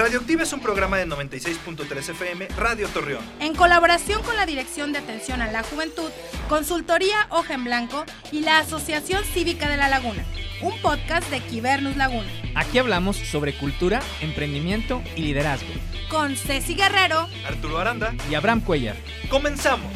Radioactiva es un programa de 96.3 FM Radio Torreón. En colaboración con la Dirección de Atención a la Juventud, Consultoría Hoja en Blanco y la Asociación Cívica de la Laguna, un podcast de Quibernus Laguna. Aquí hablamos sobre cultura, emprendimiento y liderazgo. Con Ceci Guerrero, Arturo Aranda y Abraham Cuellar. ¡Comenzamos!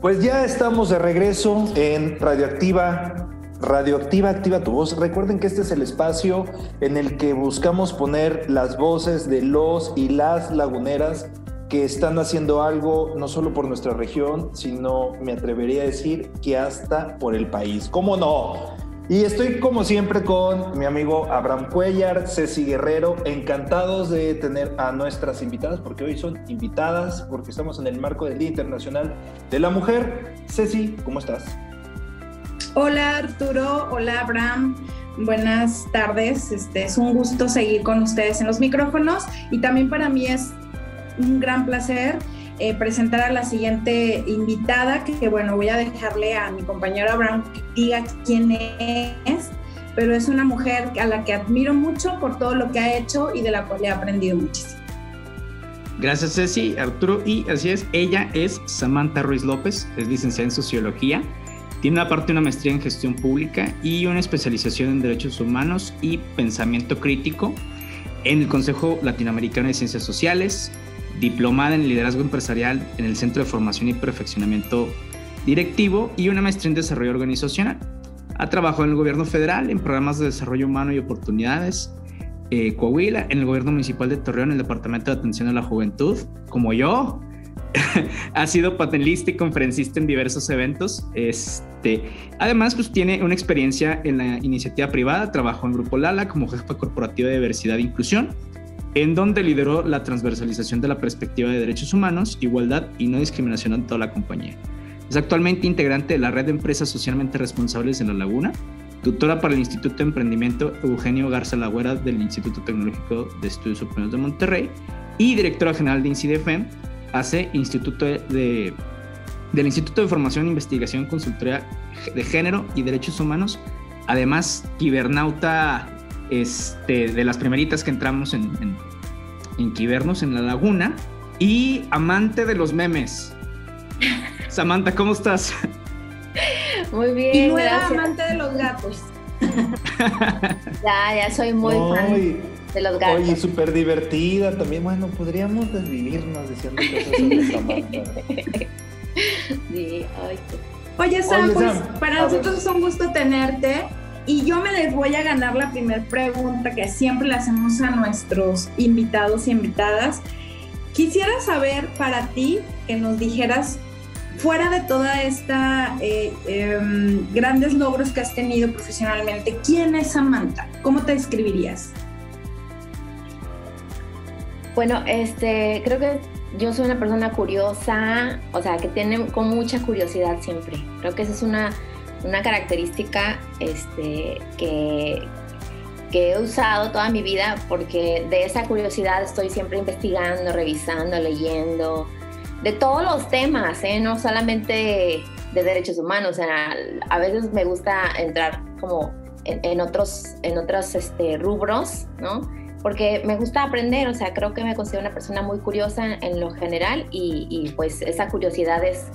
Pues ya estamos de regreso en Radioactiva. Radioactiva Activa tu voz. Recuerden que este es el espacio en el que buscamos poner las voces de los y las laguneras que están haciendo algo no solo por nuestra región, sino me atrevería a decir que hasta por el país. ¿Cómo no? Y estoy como siempre con mi amigo Abraham Cuellar, Ceci Guerrero, encantados de tener a nuestras invitadas, porque hoy son invitadas, porque estamos en el marco del Día Internacional de la Mujer. Ceci, ¿cómo estás? Hola Arturo, hola Abraham, buenas tardes. Este es un gusto seguir con ustedes en los micrófonos y también para mí es un gran placer eh, presentar a la siguiente invitada, que, bueno, voy a dejarle a mi compañero Abraham que diga quién es, pero es una mujer a la que admiro mucho por todo lo que ha hecho y de la cual he aprendido muchísimo. Gracias Ceci, Arturo, y así es, ella es Samantha Ruiz López, es licenciada en Sociología, tiene aparte una maestría en Gestión Pública y una especialización en Derechos Humanos y Pensamiento Crítico en el Consejo Latinoamericano de Ciencias Sociales, diplomada en liderazgo empresarial en el Centro de Formación y Perfeccionamiento Directivo y una maestría en desarrollo organizacional. Ha trabajado en el gobierno federal en programas de desarrollo humano y oportunidades, eh, Coahuila, en el gobierno municipal de Torreón, en el Departamento de Atención a la Juventud, como yo. ha sido panelista y conferencista en diversos eventos. Este, además, pues tiene una experiencia en la iniciativa privada, trabajó en Grupo Lala como jefa corporativa de diversidad e inclusión en donde lideró la transversalización de la perspectiva de derechos humanos, igualdad y no discriminación en toda la compañía. Es actualmente integrante de la red de empresas socialmente responsables en La Laguna, tutora para el Instituto de Emprendimiento Eugenio Garza Lagüera del Instituto Tecnológico de Estudios Superiores de Monterrey y directora general de INCIDEFEM, hace Instituto de, del Instituto de Formación e Investigación Consultoría de Género y Derechos Humanos, además kibernauta este, de las primeritas que entramos en, en, en la laguna, y amante de los memes. Samantha, ¿cómo estás? Muy bien. Y nueva amante de los gatos. ya, ya soy muy fan de los gatos. Oye, súper divertida también. Bueno, podríamos desvivirnos diciendo cosas sobre Samantha. sí, ay, Oye, Sam, pues para nosotros es un gusto tenerte. Y yo me les voy a ganar la primera pregunta que siempre le hacemos a nuestros invitados y invitadas. Quisiera saber para ti que nos dijeras, fuera de toda esta eh, eh, grandes logros que has tenido profesionalmente, ¿quién es Samantha? ¿Cómo te describirías? Bueno, este, creo que yo soy una persona curiosa, o sea, que tiene con mucha curiosidad siempre. Creo que esa es una una característica este, que, que he usado toda mi vida porque de esa curiosidad estoy siempre investigando, revisando, leyendo, de todos los temas, ¿eh? no solamente de derechos humanos, a veces me gusta entrar como en, otros, en otros este, rubros, ¿no? Porque me gusta aprender, o sea, creo que me considero una persona muy curiosa en lo general y, y pues esa curiosidad es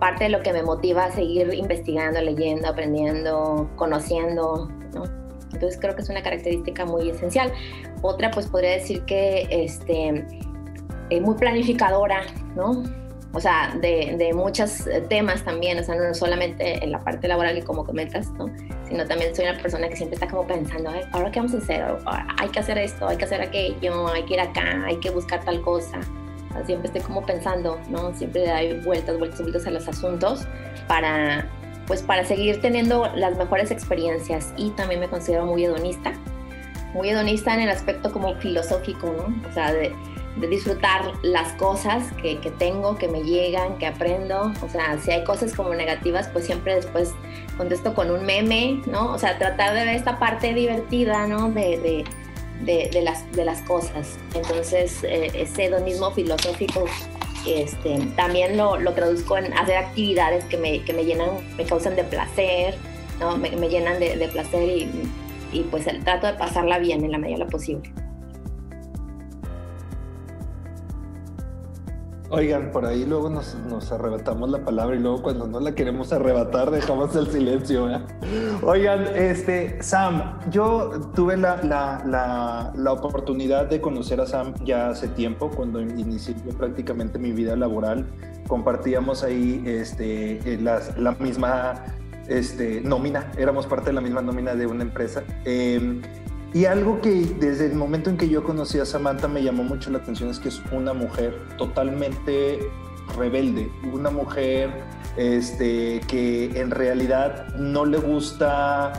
parte de lo que me motiva a seguir investigando, leyendo, aprendiendo, conociendo, ¿no? Entonces creo que es una característica muy esencial. Otra, pues podría decir que este, es muy planificadora, ¿no? O sea, de, de, muchos temas también, o sea, no solamente en la parte laboral y como comentas, ¿no? Sino también soy una persona que siempre está como pensando, ¿ahora qué vamos a hacer? Hay que hacer esto, hay que hacer aquello, hay que ir acá, hay que buscar tal cosa siempre estoy como pensando, ¿no? Siempre hay vueltas, vueltas, vueltas a los asuntos para, pues para seguir teniendo las mejores experiencias y también me considero muy hedonista, muy hedonista en el aspecto como filosófico, ¿no? O sea, de, de disfrutar las cosas que, que, tengo, que me llegan, que aprendo. O sea, si hay cosas como negativas, pues siempre después contesto con un meme, ¿no? O sea, tratar de ver esta parte divertida, ¿no? De, de, de, las, de las cosas. Entonces, eh, ese hedonismo filosófico este, también lo, lo, traduzco en hacer actividades que me, que me llenan, me causan de placer, ¿no? Me, llenan de, placer y, y pues trato de pasarla bien en la medida de lo posible. Oigan, por ahí luego nos, arrebatamos la palabra y luego cuando no la queremos arrebatar dejamos el silencio. Oigan, este, Sam, yo tuve la, la, oportunidad de conocer a Sam ya hace tiempo, cuando inicié prácticamente mi vida laboral. Compartíamos ahí este, la misma este, nómina, éramos parte de la misma nómina de una empresa. Em, y algo que desde el momento en que yo conocí a Samantha me llamó mucho la atención es que es una mujer totalmente rebelde, una mujer este, que en realidad no le gusta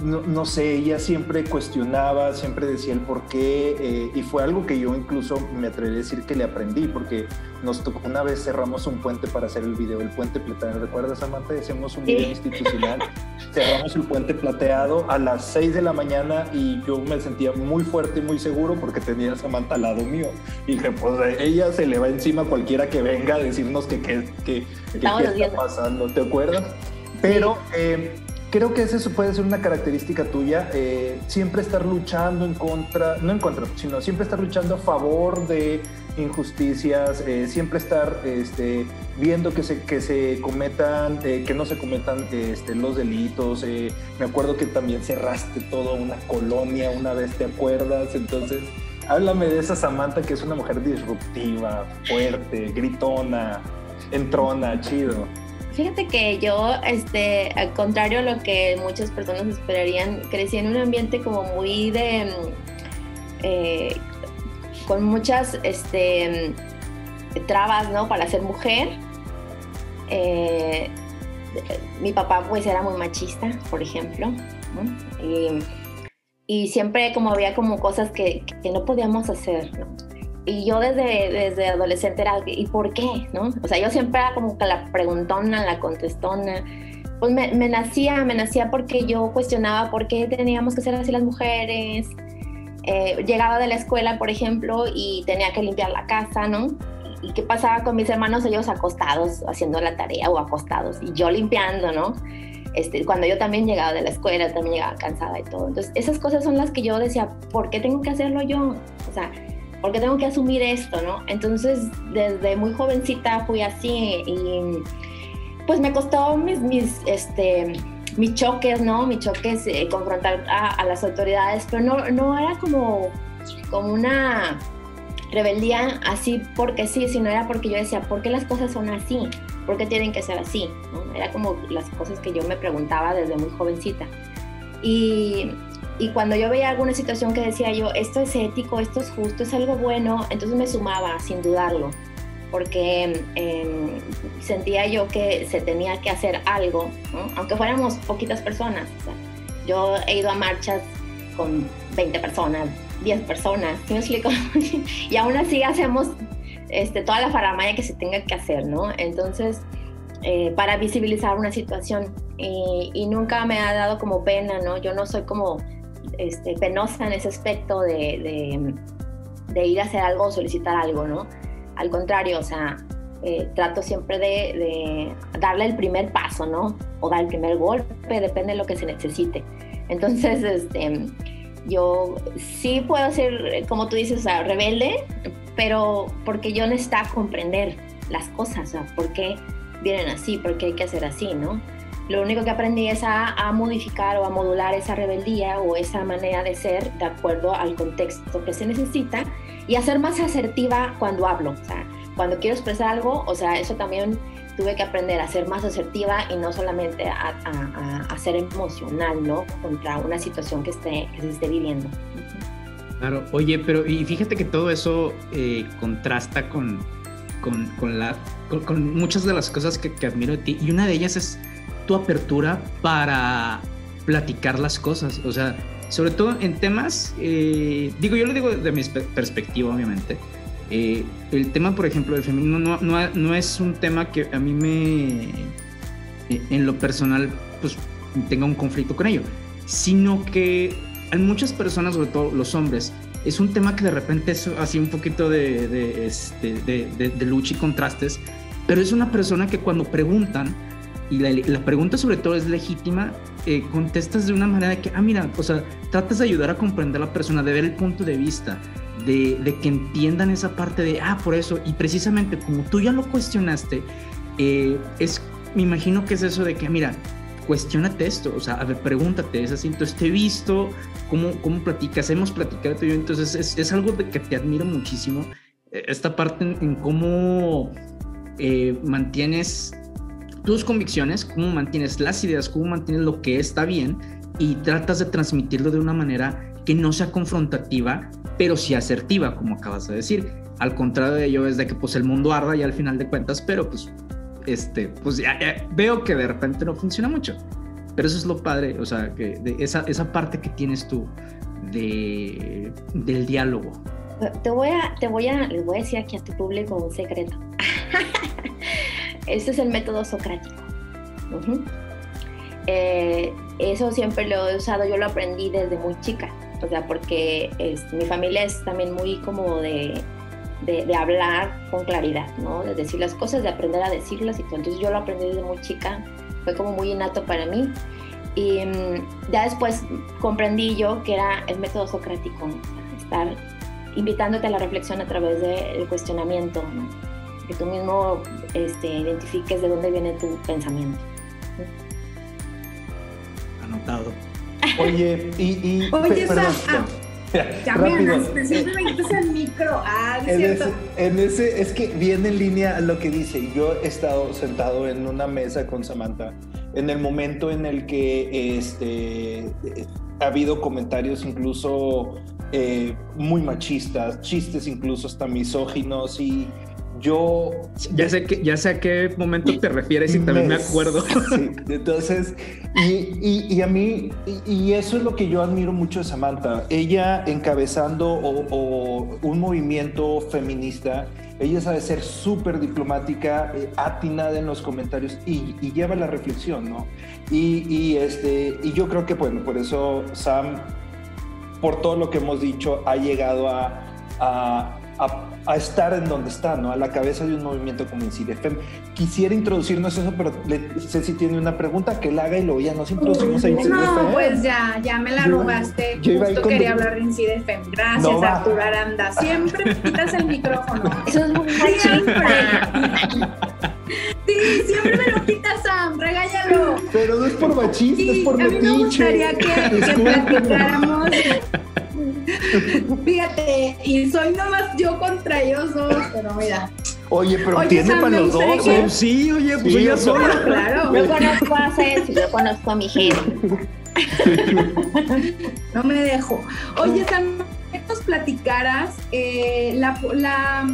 no, sé, ella siempre cuestionaba, siempre decía el por qué, eh, y fue algo que yo incluso me atreví a decir que le aprendí, porque nos tocó una vez cerramos un puente para hacer el video, el puente plateado. ¿Recuerdas, Samantha? Hacemos un video institucional, cerramos el puente plateado a las 6 de la mañana y yo me sentía muy fuerte y muy seguro porque tenía a Samantha al lado mío. Y dije, pues ella se le va encima a cualquiera que venga a decirnos que qué que, está pasando, ¿te acuerdas? Pero eh, creo que esa puede ser una característica tuya, eh, siempre estar luchando en contra, no en contra, sino siempre estar luchando a favor de injusticias, eh, siempre estar este, viendo que se, que se cometan, eh, que no se cometan este, los delitos. me acuerdo que también cerraste toda una colonia una vez, ¿te acuerdas? Entonces, háblame de esa Samantha que es una mujer disruptiva, fuerte, gritona, entrona, chido. Fíjate que yo, este, al contrario a lo que muchas personas esperarían, crecí en un ambiente como muy de, mm, eh, con muchas, este, mm, trabas, ¿no? Para ser mujer. Eh, mi papá pues era muy machista, por ejemplo, y, siempre como había como cosas que, que no podíamos hacer, ¿no? Y yo desde, desde adolescente era, ¿y por qué? ¿no? O sea, yo siempre era como que la preguntona, la contestona. Pues me, me, nacía, me nacía porque yo cuestionaba por qué teníamos que ser así las mujeres. Eh, llegaba de la escuela, por ejemplo, y tenía que limpiar la casa, ¿no? ¿Y qué pasaba con mis hermanos? Ellos acostados, haciendo la tarea o acostados, y yo limpiando, ¿no? Este, cuando yo también llegaba de la escuela, también llegaba cansada y todo. Entonces, esas cosas son las que yo decía, ¿por qué tengo que hacerlo yo? O sea, porque tengo que asumir esto, ¿no? Entonces, desde muy jovencita fui así y pues me costó mis, mis, este, mis choques, ¿no? Mis choques, eh, confrontar a, las autoridades, pero no, no era como, como una rebeldía así porque sí, sino era porque yo decía, ¿por qué las cosas son así? ¿Por qué tienen que ser así? Era como las cosas que yo me preguntaba desde muy jovencita. Y y cuando yo veía alguna situación que decía yo, esto es ético, esto es justo, es algo bueno, entonces me sumaba sin dudarlo, porque em, sentía yo que se tenía que hacer algo, aunque fuéramos poquitas personas. yo he ido a marchas con 20 personas, 10 personas, ¿sí me y aún así hacemos este, toda la faramaya que se tenga que hacer, ¿no? Entonces, eh, para visibilizar una situación y, y, nunca me ha dado como pena, ¿no? Yo no soy como este, penosa en ese aspecto de, ir a hacer algo o solicitar algo, ¿no? Al contrario, o sea, eh, trato siempre de, darle el primer paso, ¿no? O dar el primer golpe, depende de lo que se necesite. Entonces, este, yo sí puedo ser, como tú dices, o sea, rebelde, pero porque yo necesito comprender las cosas, o sea, por qué vienen así, por qué hay que hacer así, ¿no? Lo único que aprendí es a, modificar o a modular esa rebeldía o esa manera de ser de acuerdo al contexto que se necesita y a ser más asertiva cuando hablo. O sea, cuando quiero expresar algo, o sea, eso también tuve que aprender a ser más asertiva y no solamente a, ser emocional, ¿no? Contra una situación que, esté, que se esté viviendo. Claro, oye, pero y fíjate que todo eso eh, contrasta con, con, con la, con, muchas de las cosas que admiro de ti y una de ellas es tu apertura para platicar las cosas. O sea, sobre todo en temas, eh, digo, yo lo digo de mi perspectiva, obviamente. Eh, el tema, por ejemplo, del feminismo no, es un tema que a mí me, eh, en lo personal, pues tenga un conflicto con ello, sino que hay muchas personas, sobre todo los hombres, es un tema que de repente es así un poquito de, este, lucha y contrastes, pero es una persona que cuando preguntan, y la, pregunta sobre todo es legítima, eh, contestas de una manera que, ah, mira, o sea, tratas de ayudar a comprender a la persona, de ver el punto de vista, de, de, que entiendan esa parte de, ah, por eso, y precisamente como tú ya lo cuestionaste, eh, es, me imagino que es eso de que, mira, cuestionate esto, o sea, a ver, pregúntate, es así, entonces te he visto, cómo, cómo platicas, hemos platicado tú y yo, entonces es, es algo de que te admiro muchísimo, eh, esta parte en, cómo eh, mantienes tus convicciones, cómo mantienes las ideas, cómo mantienes lo que está bien y tratas de transmitirlo de una manera que no sea confrontativa, pero sí asertiva, como acabas de decir. Al contrario de ello es de que pues el mundo arda y al final de cuentas, pero pues este, pues ya, veo que de repente no funciona mucho. Pero eso es lo padre, o sea, que esa, esa parte que tienes tú de, del diálogo. Te voy a, te voy a, les voy a decir aquí a tu público un secreto. Este es el método socrático. Eh, eso siempre lo he usado, yo lo aprendí desde muy chica, o sea, porque mi familia es también muy como de de, hablar con claridad, ¿no? De decir las cosas, de aprender a decirlas y todo. Entonces yo lo aprendí desde muy chica, fue como muy innato para mí. Y mm, ya después comprendí yo que era el método socrático, estar invitándote a la reflexión a través del cuestionamiento, ¿no? Que tú mismo este, identifiques de dónde viene tu pensamiento. Anotado. Oye, y... y Oye, ah, ya me siempre me quitas el micro. Ah, es cierto. en ese, es que viene en línea lo que dice. Yo he estado sentado en una mesa con Samantha en el momento en el que este, ha habido comentarios incluso eh, muy machistas, chistes incluso hasta misóginos y yo... Ya sé, que, ya sé a qué momento te refieres y también me acuerdo. Sí, entonces, y, y, a mí, y, eso es lo que yo admiro mucho de Samantha. Ella encabezando o, un movimiento feminista, ella sabe ser súper diplomática, eh, atinada en los comentarios y, lleva la reflexión, ¿no? Y, este, y yo creo que, bueno, por eso Sam, por todo lo que hemos dicho, ha llegado a, a a, estar en donde está, ¿no? A la cabeza de un movimiento como INCIDEFEM. Quisiera introducirnos eso, pero sé si tiene una pregunta que la haga y luego ya nos introducimos a INCIDEFEM. No, pues ya, ya me la robaste. Yo, Justo quería hablar de INCIDEFEM. Gracias, Arturo Aranda. Siempre me quitas el micrófono. Eso es muy Siempre. Sí, siempre me lo quitas, Sam, regáñalo. Pero no es por machista, es por metiche. A mí me gustaría que, que platicáramos Fíjate, y soy nomás yo contra ellos dos, pero mira. Oye, pero tiene para los dos. ¿eh? Sí, oye, pues sí, yo sola. Claro. Yo conozco a Ceci, yo conozco a mi gente. no me dejo. Oye, Sam, nos platicaras eh, la, la,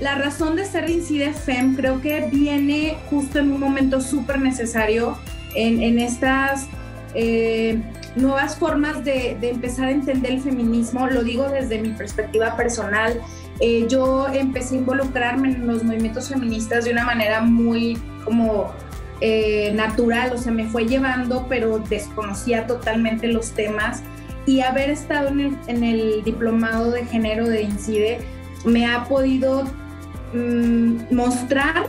la, razón de ser de Incide FEM, creo que viene justo en un momento súper necesario en, en estas. Eh, nuevas formas de, empezar a entender el feminismo, lo digo desde mi perspectiva personal. Eh, yo empecé a involucrarme en los movimientos feministas de una manera muy como eh, natural, o sea, me fue llevando, pero desconocía totalmente los temas. Y haber estado en el, diplomado de género de INCIDE me ha podido mm, mostrar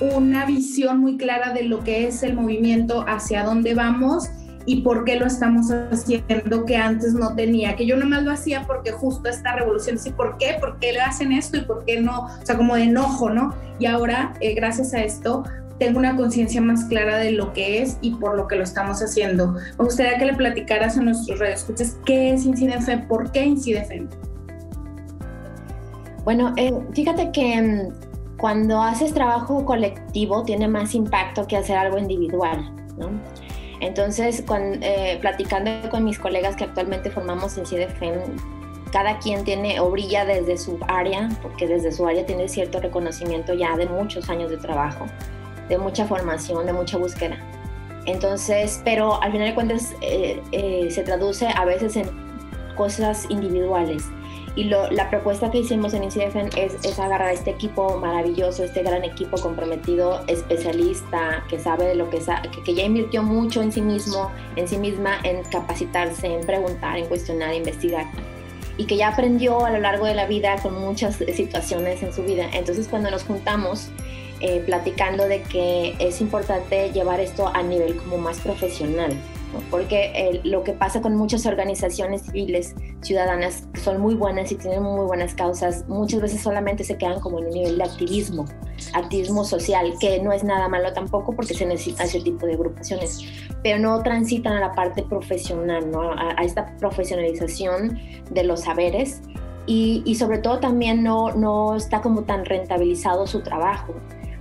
una visión muy clara de lo que es el movimiento, hacia dónde vamos y por qué lo estamos haciendo que antes no tenía, que yo nomás lo hacía porque justo esta revolución, sí, ¿por qué? ¿Por qué le hacen esto y por qué no? O sea, como de enojo, ¿no? Y ahora, eh, gracias a esto, tengo una conciencia más clara de lo que es y por lo que lo estamos haciendo. Me gustaría que le platicaras a nuestros radioescuchas qué es IncideFem, por qué IncideFem. Bueno, eh, fíjate que mm, cuando haces trabajo colectivo tiene más impacto que hacer algo individual, ¿no? Entonces, eh, platicando con mis colegas que actualmente formamos en CIDEFEM, cada quien tiene o brilla desde su área, porque desde su área tiene cierto reconocimiento ya de muchos años de trabajo, de mucha formación, de mucha búsqueda. Entonces, pero al final de cuentas eh, eh, se traduce a veces en cosas individuales. Y la propuesta que hicimos en INCIDEFEN es, es, agarrar este equipo maravilloso, este gran equipo comprometido, especialista, que sabe de lo que sabe, que, ya invirtió mucho en sí mismo, en sí misma, en capacitarse, en preguntar, en cuestionar, en investigar. Y que ya aprendió a lo largo de la vida con muchas situaciones en su vida. Entonces cuando nos juntamos, eh, platicando de que es importante llevar esto a nivel como más profesional, porque lo que pasa con muchas organizaciones civiles ciudadanas que son muy buenas y tienen muy buenas causas, muchas veces solamente se quedan como en un nivel de activismo, activismo social, que no es nada malo tampoco porque se necesita ese tipo de agrupaciones, pero no transitan a la parte profesional, ¿no? a, esta profesionalización de los saberes y, y, sobre todo también no, no está como tan rentabilizado su trabajo.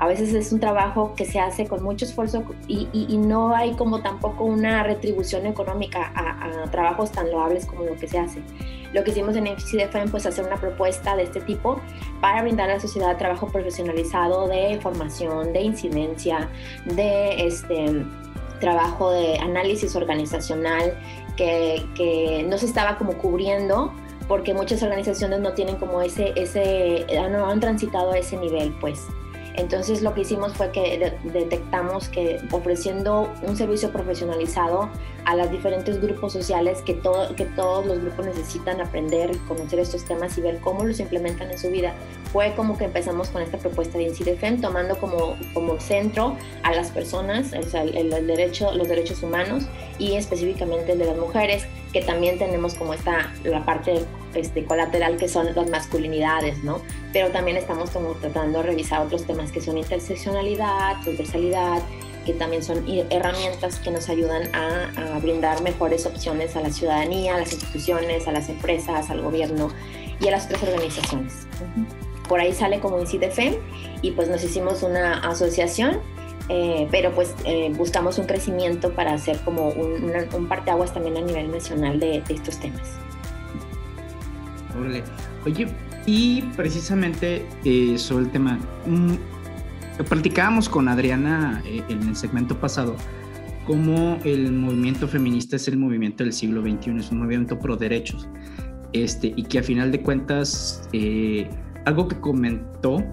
A veces es un trabajo que se hace con mucho esfuerzo y, y, no hay como tampoco una retribución económica a, trabajos tan loables como lo que se hace. Lo que hicimos en FCDFM pues hacer una propuesta de este tipo para brindar a la sociedad trabajo profesionalizado de formación, de incidencia, de este trabajo de análisis organizacional que, que no se estaba como cubriendo porque muchas organizaciones no tienen como ese, ese, no han transitado a ese nivel, pues. Entonces lo que hicimos fue que detectamos que ofreciendo un servicio profesionalizado a los diferentes grupos sociales que, todo, que todos los grupos necesitan aprender conocer estos temas y ver cómo los implementan en su vida, fue como que empezamos con esta propuesta de INCIDEFEM, tomando como, como centro a las personas, o sea, el, derecho, los derechos humanos y específicamente el de las mujeres, que también tenemos como esta, la parte este, colateral que son las masculinidades, ¿no? Pero también estamos como tratando de revisar otros temas que son interseccionalidad, transversalidad, que también son herramientas que nos ayudan a, brindar mejores opciones a la ciudadanía, a las instituciones, a las empresas, al gobierno y a las otras organizaciones. Por ahí sale como INCIDEFEM y pues nos hicimos una asociación eh, pero pues eh, buscamos un crecimiento para hacer como un, un parteaguas también a nivel nacional de, estos temas. Oye, y precisamente eh, sobre el tema, mm, platicábamos con Adriana en el segmento pasado cómo el movimiento feminista es el movimiento del siglo XXI, es un movimiento pro derechos, este, y que a final de cuentas, algo que comentó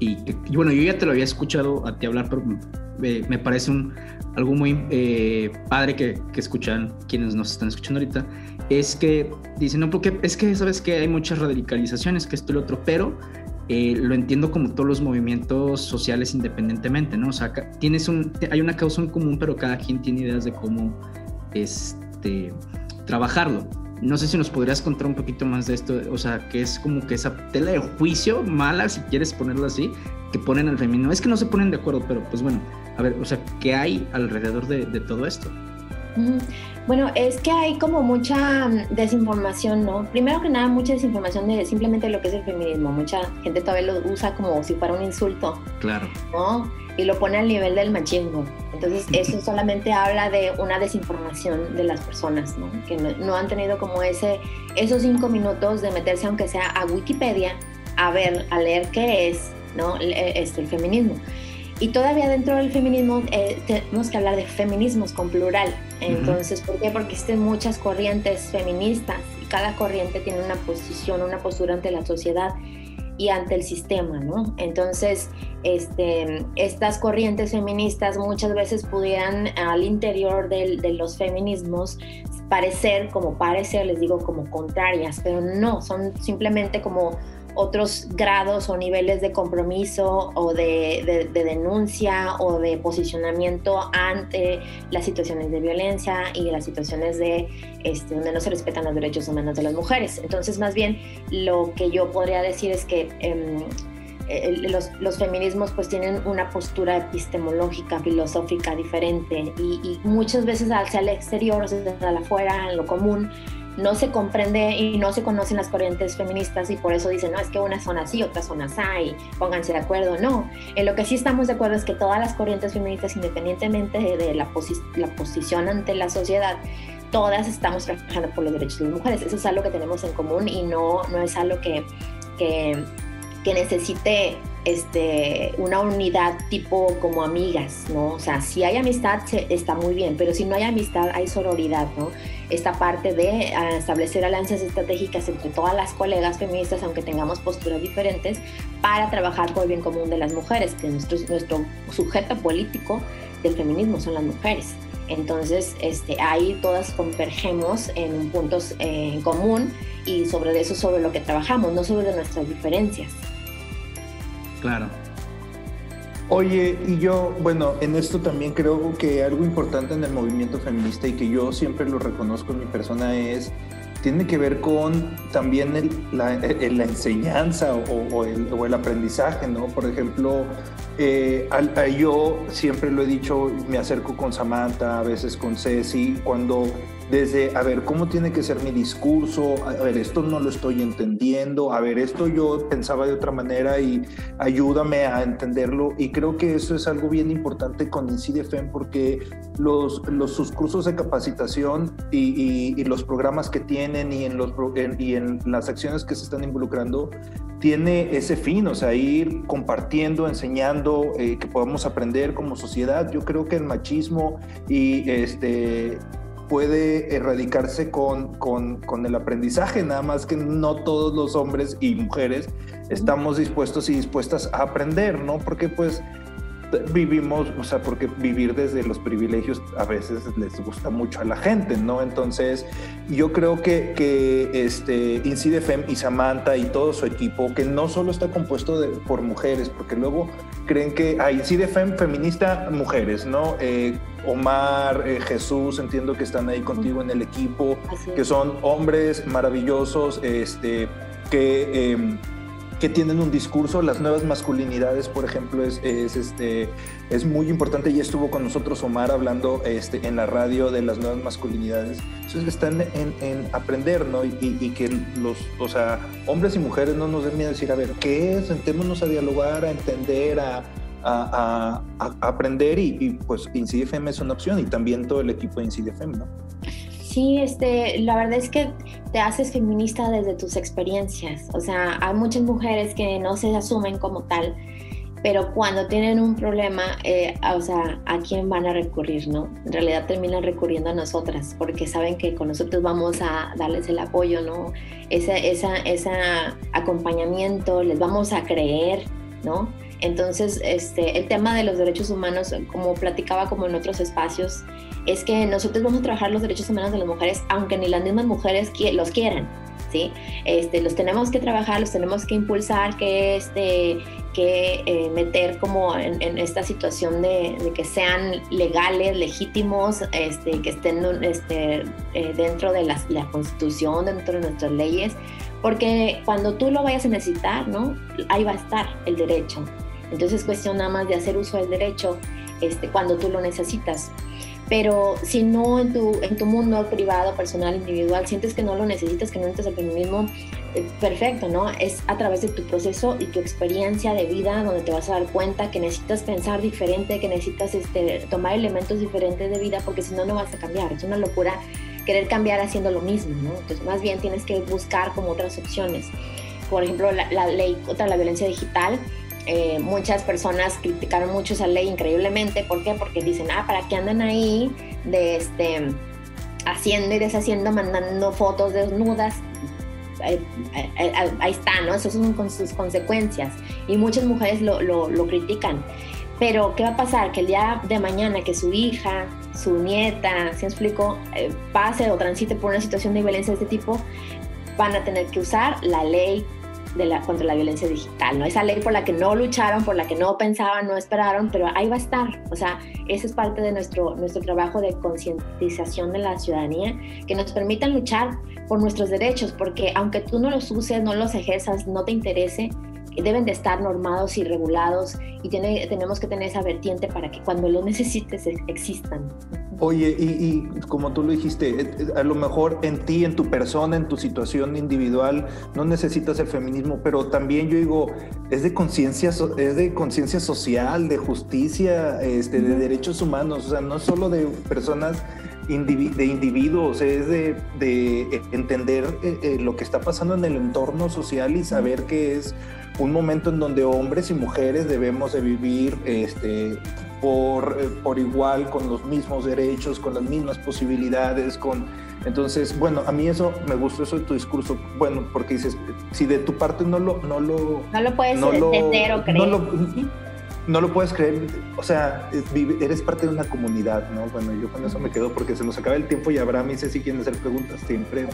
y, bueno, yo ya te lo había escuchado a ti hablar, pero me, parece un, algo muy eh, padre que, que, escuchan quienes nos están escuchando ahorita, es que dicen, no, porque es que sabes que hay muchas radicalizaciones, que esto y lo otro, pero eh, lo entiendo como todos los movimientos sociales independientemente, ¿no? O sea, tienes un, hay una causa en común, pero cada quien tiene ideas de cómo este, trabajarlo. No sé si nos podrías contar un poquito más de esto, o sea, que es como que esa tela de juicio mala, si quieres ponerlo así, que ponen al femenino. Es que no se ponen de acuerdo, pero pues bueno, a ver, o sea, ¿qué hay alrededor de, todo esto? Bueno, es que hay como mucha mm, desinformación, ¿no? Primero que nada, mucha desinformación de simplemente lo que es el feminismo. Mucha gente todavía lo usa como si fuera un insulto. Claro. ¿No? Y lo pone al nivel del machismo. Entonces, eso solamente habla de una desinformación de las personas, ¿no? Que no, han tenido como ese, esos cinco minutos de meterse, aunque sea a Wikipedia, a ver, a leer qué es, ¿no? Este, el feminismo. Y todavía dentro del feminismo eh, tenemos que hablar de feminismos con plural. Entonces, ¿por qué? Porque existen muchas corrientes feministas y cada corriente tiene una posición, una postura ante la sociedad y ante el sistema, ¿no? Entonces, este, estas corrientes feministas muchas veces pudieran al interior de los feminismos parecer, como parecer, les digo, como contrarias, pero no, son simplemente como otros grados o niveles de compromiso o de, denuncia o de posicionamiento ante las situaciones de violencia y las situaciones de este, donde no se respetan los derechos humanos de las mujeres. Entonces, más bien, lo que yo podría decir es que em, los, feminismos pues tienen una postura epistemológica, filosófica diferente y, muchas veces hacia el exterior, hacia afuera, en lo común, no se comprende y no se conocen las corrientes feministas y por eso dicen, no, es que unas son así, otras son así, y pónganse de acuerdo. No, en lo que sí estamos de acuerdo es que todas las corrientes feministas, independientemente de, la, la posición ante la sociedad, todas estamos trabajando por los derechos de las mujeres. Eso es algo que tenemos en común y no, no es algo que, que, que necesite este, una unidad tipo como amigas, ¿no? O sea, si hay amistad está muy bien, pero si no hay amistad hay sororidad, ¿no? Esta parte de ah, establecer alianzas estratégicas entre todas las colegas feministas, aunque tengamos posturas diferentes, para trabajar por el bien común de las mujeres, que nuestro, nuestro sujeto político del feminismo son las mujeres. Entonces, este, ahí todas convergemos en puntos eh, en común y sobre eso sobre lo que trabajamos, no sobre nuestras diferencias. Claro. Oye, y yo, bueno, en esto también creo que algo importante en el movimiento feminista y que yo siempre lo reconozco en mi persona es tiene que ver con también la, enseñanza o, el, aprendizaje, ¿no? Por ejemplo, eh, yo siempre lo he dicho, me acerco con Samantha, a veces con Ceci, cuando desde, a ver, ¿cómo tiene que ser mi discurso? A ver, esto no lo estoy entendiendo, a ver, esto yo pensaba de otra manera y ayúdame a entenderlo. Y creo que eso es algo bien importante con INCIDEFEM porque los, los, sus cursos de capacitación y, los programas que tienen y en, los, y en las acciones que se están involucrando tiene ese fin, o sea, ir compartiendo, enseñando, eh, que podamos aprender como sociedad. Yo creo que el machismo y este puede erradicarse con, con, con, el aprendizaje, nada más que no todos los hombres y mujeres estamos dispuestos y dispuestas a aprender, ¿no? Porque pues vivimos, o sea, porque vivir desde los privilegios a veces les gusta mucho a la gente, ¿no? Entonces, yo creo que, que este, Incidefem y Samantha y todo su equipo, que no solo está compuesto de, por mujeres, porque luego creen que hay ah, Incidefem feminista, mujeres, ¿no? Eh, Omar, eh, Jesús, entiendo que están ahí contigo en el equipo, que son hombres maravillosos, este, que... Em, que tienen un discurso, las nuevas masculinidades, por ejemplo, es, este, es muy importante y estuvo con nosotros Omar hablando este, en la radio de las nuevas masculinidades. Entonces están en, aprender, ¿no? Y, que los, o sea, hombres y mujeres no nos den miedo a decir, a ver, ¿qué es? Sentémonos a dialogar, a entender, a, a, aprender y, y pues INCIDFM es una opción y también todo el equipo de INCIDFM, ¿no? Sí, este, la verdad es que te haces feminista desde tus experiencias. O sea, hay muchas mujeres que no se asumen como tal, pero cuando tienen un problema, eh, o sea, ¿a quién van a recurrir, no? En realidad terminan recurriendo a nosotras, porque saben que con nosotros vamos a darles el apoyo, ¿no? Ese esa, esa acompañamiento, les vamos a creer, ¿no? Entonces, este, el tema de los derechos humanos, como platicaba como en otros espacios, es que nosotros vamos a trabajar los derechos humanos de las mujeres, aunque ni las mismas mujeres los quieran, ¿sí? Este, los tenemos que trabajar, los tenemos que impulsar, que, este, que eh, meter como en, esta situación de, que sean legales, legítimos, este, que estén este, eh, dentro de la, la constitución, dentro de nuestras leyes, porque cuando tú lo vayas a necesitar, ¿no? Ahí va a estar el derecho. Entonces es cuestión nada más de hacer uso del derecho este, cuando tú lo necesitas pero si no en tu, en tu mundo privado, personal, individual, sientes que no lo necesitas, que no necesitas el feminismo, eh, perfecto, ¿no? Es a través de tu proceso y tu experiencia de vida donde te vas a dar cuenta que necesitas pensar diferente, que necesitas este, tomar elementos diferentes de vida, porque si no, no vas a cambiar. Es una locura querer cambiar haciendo lo mismo, ¿no? Entonces, más bien tienes que buscar como otras opciones. Por ejemplo, la, la ley contra la violencia digital eh, muchas personas criticaron mucho esa ley increíblemente. ¿Por qué? Porque dicen, ah, ¿para qué andan ahí de este, haciendo y deshaciendo, mandando fotos desnudas? Eh, eh, ahí está, ¿no? Eso son con sus consecuencias. Y muchas mujeres lo, critican. Pero, ¿qué va a pasar? Que el día de mañana que su hija, su nieta, si explico, pase o transite por una situación de violencia de este tipo, van a tener que usar la ley de la, contra la violencia digital, ¿no? Esa ley por la que no lucharon, por la que no pensaban, no esperaron, pero ahí va a estar. O sea, ese es parte de nuestro, nuestro trabajo de concientización de la ciudadanía, que nos permitan luchar por nuestros derechos, porque aunque tú no los uses, no los ejerzas, no te interese, deben de estar normados y regulados y tiene, tenemos que tener esa vertiente para que cuando lo necesites existan. Oye, y, como tú lo dijiste, eh, eh, a lo mejor en ti, en tu persona, en tu situación individual, no necesitas el feminismo, pero también yo digo, es de conciencia, es de conciencia social, de justicia, este, de derechos humanos, o sea, no solo de personas de individuos, es de, de entender eh, lo que está pasando en el entorno social y saber que es un momento en donde hombres y mujeres debemos de vivir este, por, eh, por igual, con los mismos derechos, con las mismas posibilidades, con... Entonces, bueno, a mí eso me gustó eso de tu discurso, bueno, porque dices, si de tu parte no lo... No lo, no lo puedes entender o creer. No lo, no lo puedes creer, o sea, eres parte de una comunidad, ¿no? Bueno, yo con eso me quedo porque se nos acaba el tiempo y Abraham y si quieren hacer preguntas siempre.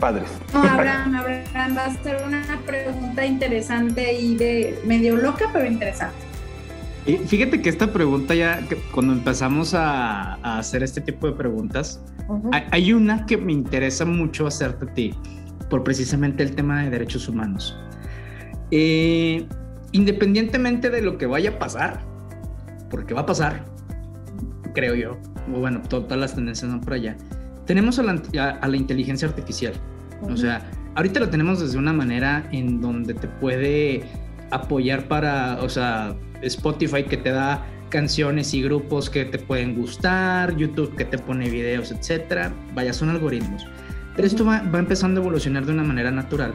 Padres. No, Abraham, Abraham, va a ser una pregunta interesante y de medio loca, pero interesante. fíjate que esta pregunta ya, cuando empezamos a, hacer este tipo de preguntas, hay, una que me interesa mucho hacerte a ti, por precisamente el tema de derechos humanos. Eh, independientemente de lo que vaya a pasar, porque va a pasar, creo yo, o bueno, todas las tendencias van por allá, tenemos a la, inteligencia artificial. O sea, ahorita lo tenemos desde una manera en donde te puede apoyar para, o sea, Spotify que te da canciones y grupos que te pueden gustar, YouTube que te pone videos, etcétera. Vaya, son algoritmos. Pero esto va, empezando a evolucionar de una manera natural,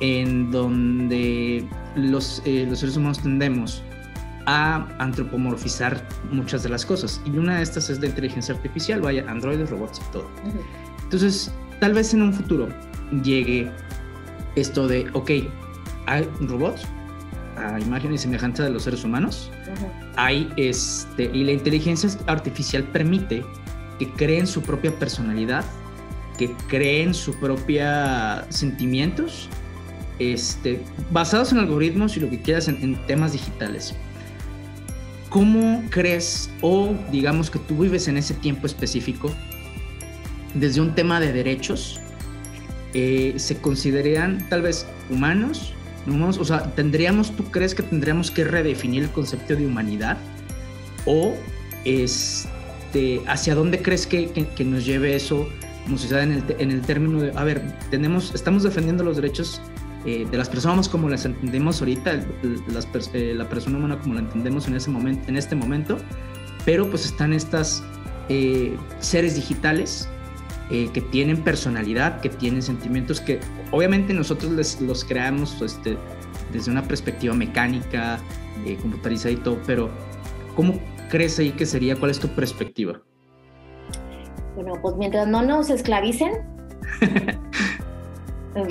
en donde los, eh, los seres humanos tendemos a antropomorfizar muchas de las cosas. Y una de estas es la inteligencia artificial, vaya, androides, robots y todo. Entonces, tal vez en un futuro llegue esto de, ok, hay robots, a imagen y semejanza de los seres humanos. Hay este, y la inteligencia artificial permite que creen su propia personalidad, que creen su propia sentimientos, este, basados en algoritmos y lo que quieras en, temas digitales. ¿Cómo crees o digamos que tú vives en ese tiempo específico desde un tema de derechos? Eh, ¿Se consideran tal vez humanos o sea, tendríamos, ¿tú crees que tendríamos que redefinir el concepto de humanidad? ¿O este, hacia dónde crees que, que, nos lleve eso como en el, en el, término de, a ver, tenemos, estamos defendiendo los derechos eh, de las personas como las entendemos ahorita, las, eh, la persona humana como la entendemos en, ese momento, en este momento, pero pues están estas eh, seres digitales eh, que tienen personalidad, que tienen sentimientos que obviamente nosotros les, los creamos este, desde una perspectiva mecánica, eh, computarizada y todo, pero ¿cómo crees ahí que sería? ¿Cuál es tu perspectiva? Bueno, pues mientras no nos esclavicen,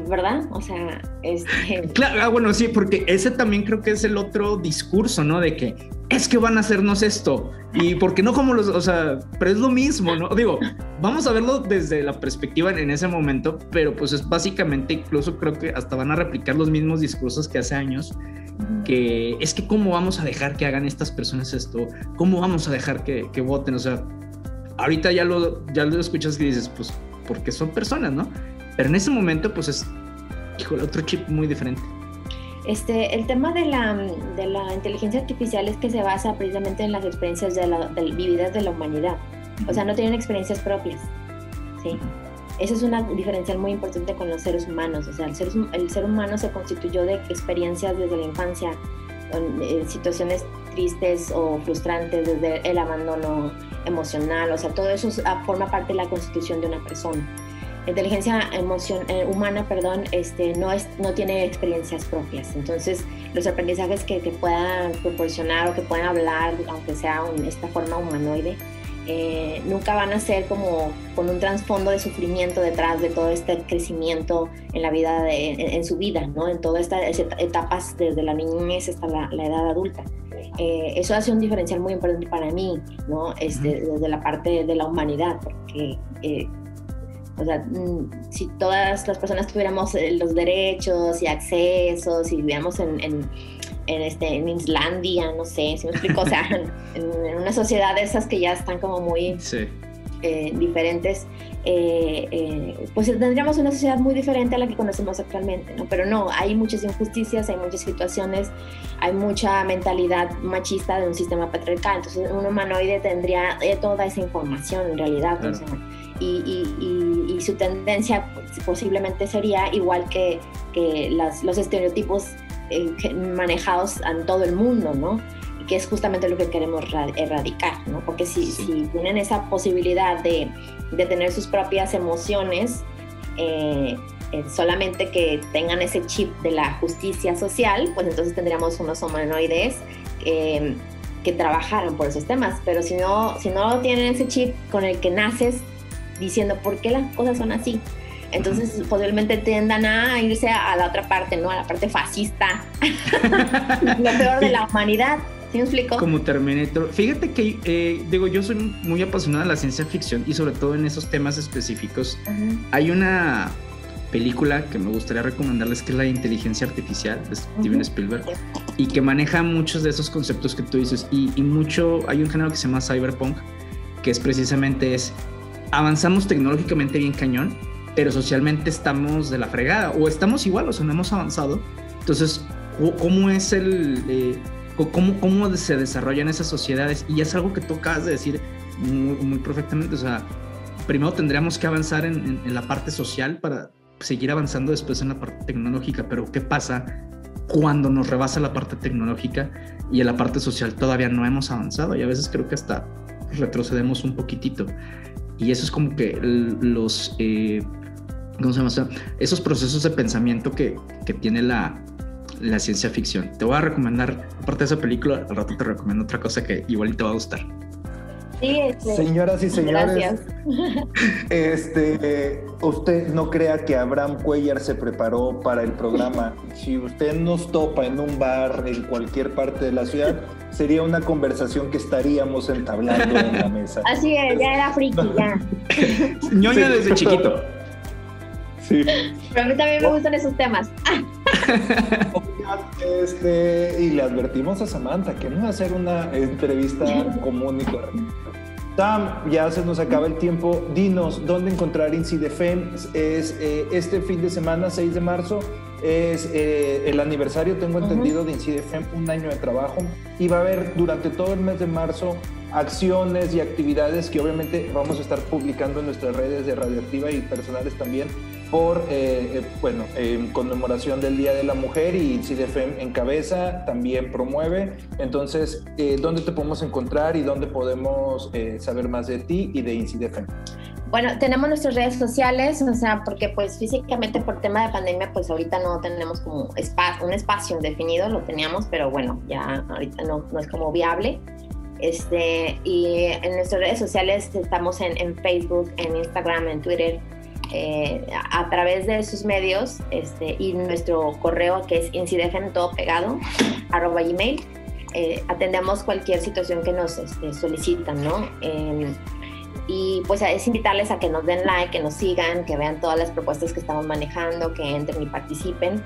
¿verdad? O sea, este... Claro, ah, bueno, sí, porque ese también creo que es el otro discurso, ¿no? De que es que van a hacernos esto y porque no como los, o sea, pero es lo mismo, ¿no? Digo, vamos a verlo desde la perspectiva en ese momento, pero pues es básicamente, incluso creo que hasta van a replicar los mismos discursos que hace años, que es que cómo vamos a dejar que hagan estas personas esto, cómo vamos a dejar que, que voten, o sea, ahorita ya lo, ya lo escuchas y dices, pues porque son personas, ¿no? Pero en ese momento, pues es, otro chip muy diferente. Este, el tema de la, de la inteligencia artificial es que se basa precisamente en las experiencias de la, vividas de la humanidad. O sea, no tienen experiencias propias. ¿sí? Esa es una diferencial muy importante con los seres humanos. O sea, el ser, el ser humano se constituyó de experiencias desde la infancia, en, eh, situaciones tristes o frustrantes, desde el abandono emocional. O sea, todo eso forma parte de la constitución de una persona inteligencia emoción, eh, humana perdón, este, no, es, no tiene experiencias propias. Entonces, los aprendizajes que, que puedan proporcionar o que puedan hablar, aunque sea en esta forma humanoide, eh, nunca van a ser como con un trasfondo de sufrimiento detrás de todo este crecimiento en la vida, de, en, su vida, ¿no? En todas estas etapas desde la niñez hasta la, edad adulta. Eh, eso hace un diferencial muy importante para mí, ¿no? Este, desde la parte de la humanidad, porque o sea, mm, si todas las personas tuviéramos eh, los derechos y accesos y viviéramos en, en, este, en Islandia, no sé, si me explico, o sea, en, una sociedad de esas que ya están como muy eh, diferentes, eh, pues tendríamos una sociedad muy diferente a la que conocemos actualmente, ¿no? Pero no, hay muchas injusticias, hay muchas situaciones, hay mucha mentalidad machista de un sistema patriarcal, entonces un humanoide tendría toda esa información en realidad, y, su tendencia posiblemente sería igual que, que los estereotipos eh, manejados en todo el mundo, ¿no? Y que es justamente lo que queremos erradicar, ¿no? Porque si, si tienen esa posibilidad de, de, tener sus propias emociones, eh, eh, solamente que tengan ese chip de la justicia social, pues entonces tendríamos unos humanoides que trabajaran por esos temas. Pero si no, si no tienen ese chip con el que naces diciendo por qué las cosas son así. Entonces, posiblemente tiendan a irse a la otra parte, ¿no? A la parte fascista. Lo peor de la humanidad. ¿Sí me explico? Como Terminator. Fíjate que, eh, digo, yo soy muy apasionada de la ciencia ficción y sobre todo en esos temas específicos. Hay una película que me gustaría recomendarles, que es la inteligencia artificial de Steven Spielberg, y que maneja muchos de esos conceptos que tú dices. Y, y, mucho, hay un género que se llama cyberpunk, que es precisamente es, avanzamos tecnológicamente bien cañón, pero socialmente estamos de la fregada, o estamos igual, o sea, no hemos avanzado. Entonces, ¿cómo es el... Eh, cómo, cómo se desarrollan esas sociedades? Y es algo que tú acabas de decir muy, muy perfectamente, o sea, primero tendríamos que avanzar en, en, la parte social para seguir avanzando después en la parte tecnológica, pero ¿qué pasa cuando nos rebasa la parte tecnológica y en la parte social todavía no hemos avanzado? Y a veces creo que hasta retrocedemos un poquitito. Y eso es como que los, eh, ¿cómo se llama? esos procesos de pensamiento que, que tiene la, la ciencia ficción. Te voy a recomendar, aparte de esa película, al rato te recomiendo otra cosa que igual te va a gustar. Este, Señoras y señores, este, usted no crea que Abraham Cuellar se preparó para el programa. Si usted nos topa en un bar en cualquier parte de la ciudad, sería una conversación que estaríamos entablando en la mesa. Así es, ya era friki, ya. ñoño desde chiquito. Sí. Pero a mí también me gustan esos temas. Este, y le advertimos a Samantha que no a hacer una entrevista común y corriente. Tam, ya se nos acaba el tiempo. Dinos, ¿dónde encontrar Incidefen? Es eh, este fin de semana, 6 de marzo, es eh, el aniversario, tengo entendido, de Incidefen, un año de trabajo. Y va a haber durante todo el mes de marzo acciones y actividades que obviamente vamos a estar publicando en nuestras redes de Radioactiva y personales también por, eh, eh, bueno, en conmemoración del Día de la Mujer y CIDEFEM en cabeza también promueve. Entonces, eh, ¿dónde te podemos encontrar y dónde podemos eh, saber más de ti y de INCIDEFEM? Bueno, tenemos nuestras redes sociales, o sea, porque pues físicamente por tema de pandemia, pues ahorita no tenemos como un espacio definido, lo teníamos, pero bueno, ya ahorita no, no es como viable. Este, y en nuestras redes sociales estamos en, en Facebook, en Instagram, en Twitter, eh, a través de sus medios este, y nuestro correo que es incidefen todo pegado arroba gmail eh, atendemos cualquier situación que nos este, solicitan no eh, y pues es invitarles a que nos den like que nos sigan que vean todas las propuestas que estamos manejando que entren y participen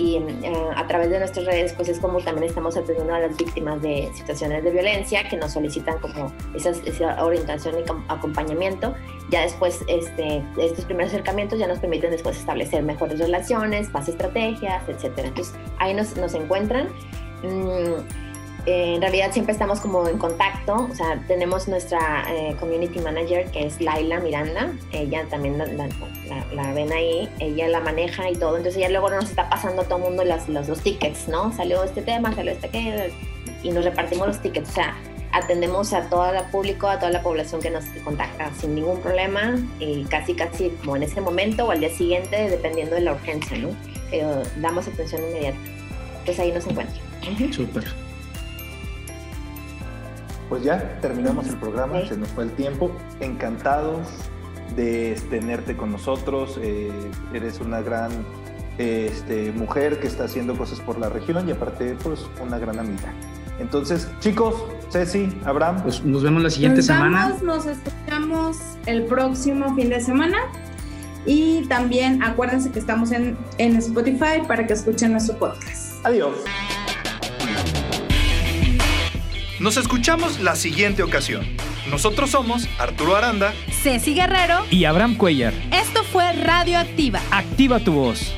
y uh, a través de nuestras redes pues es como también estamos atendiendo a las víctimas de situaciones de violencia que nos solicitan como esas, esa orientación y acompañamiento. Ya después este, estos primeros acercamientos ya nos permiten después establecer mejores relaciones más estrategias etcétera. Entonces ahí nos, nos encuentran. Mm, eh, en realidad siempre estamos como en contacto, o sea, tenemos nuestra eh, community manager que es Laila Miranda, ella también la, ven ahí, ella la maneja y todo, entonces ella luego nos está pasando a todo el mundo las, los, los, tickets, ¿no? Salió este tema, salió este que, y nos repartimos los tickets, o sea, atendemos a todo el público, a toda la población que nos contacta sin ningún problema, y casi casi como en ese momento o al día siguiente, dependiendo de la urgencia, ¿no? Pero damos atención inmediata. Entonces ahí nos encuentran. Súper pues ya terminamos el programa, se nos fue el tiempo. Encantados de tenerte con nosotros. Eh, eres una gran este, mujer que está haciendo cosas por la región y aparte, pues, una gran amiga. Entonces, chicos, Ceci, Abraham. Pues nos vemos la siguiente nos semana. Vamos, nos escuchamos el próximo fin de semana. Y también acuérdense que estamos en, en Spotify para que escuchen nuestro podcast. Adiós. Nos escuchamos la siguiente ocasión. Nosotros somos Arturo Aranda, Ceci Guerrero y Abraham Cuellar. Esto fue Radio Activa. Activa tu voz.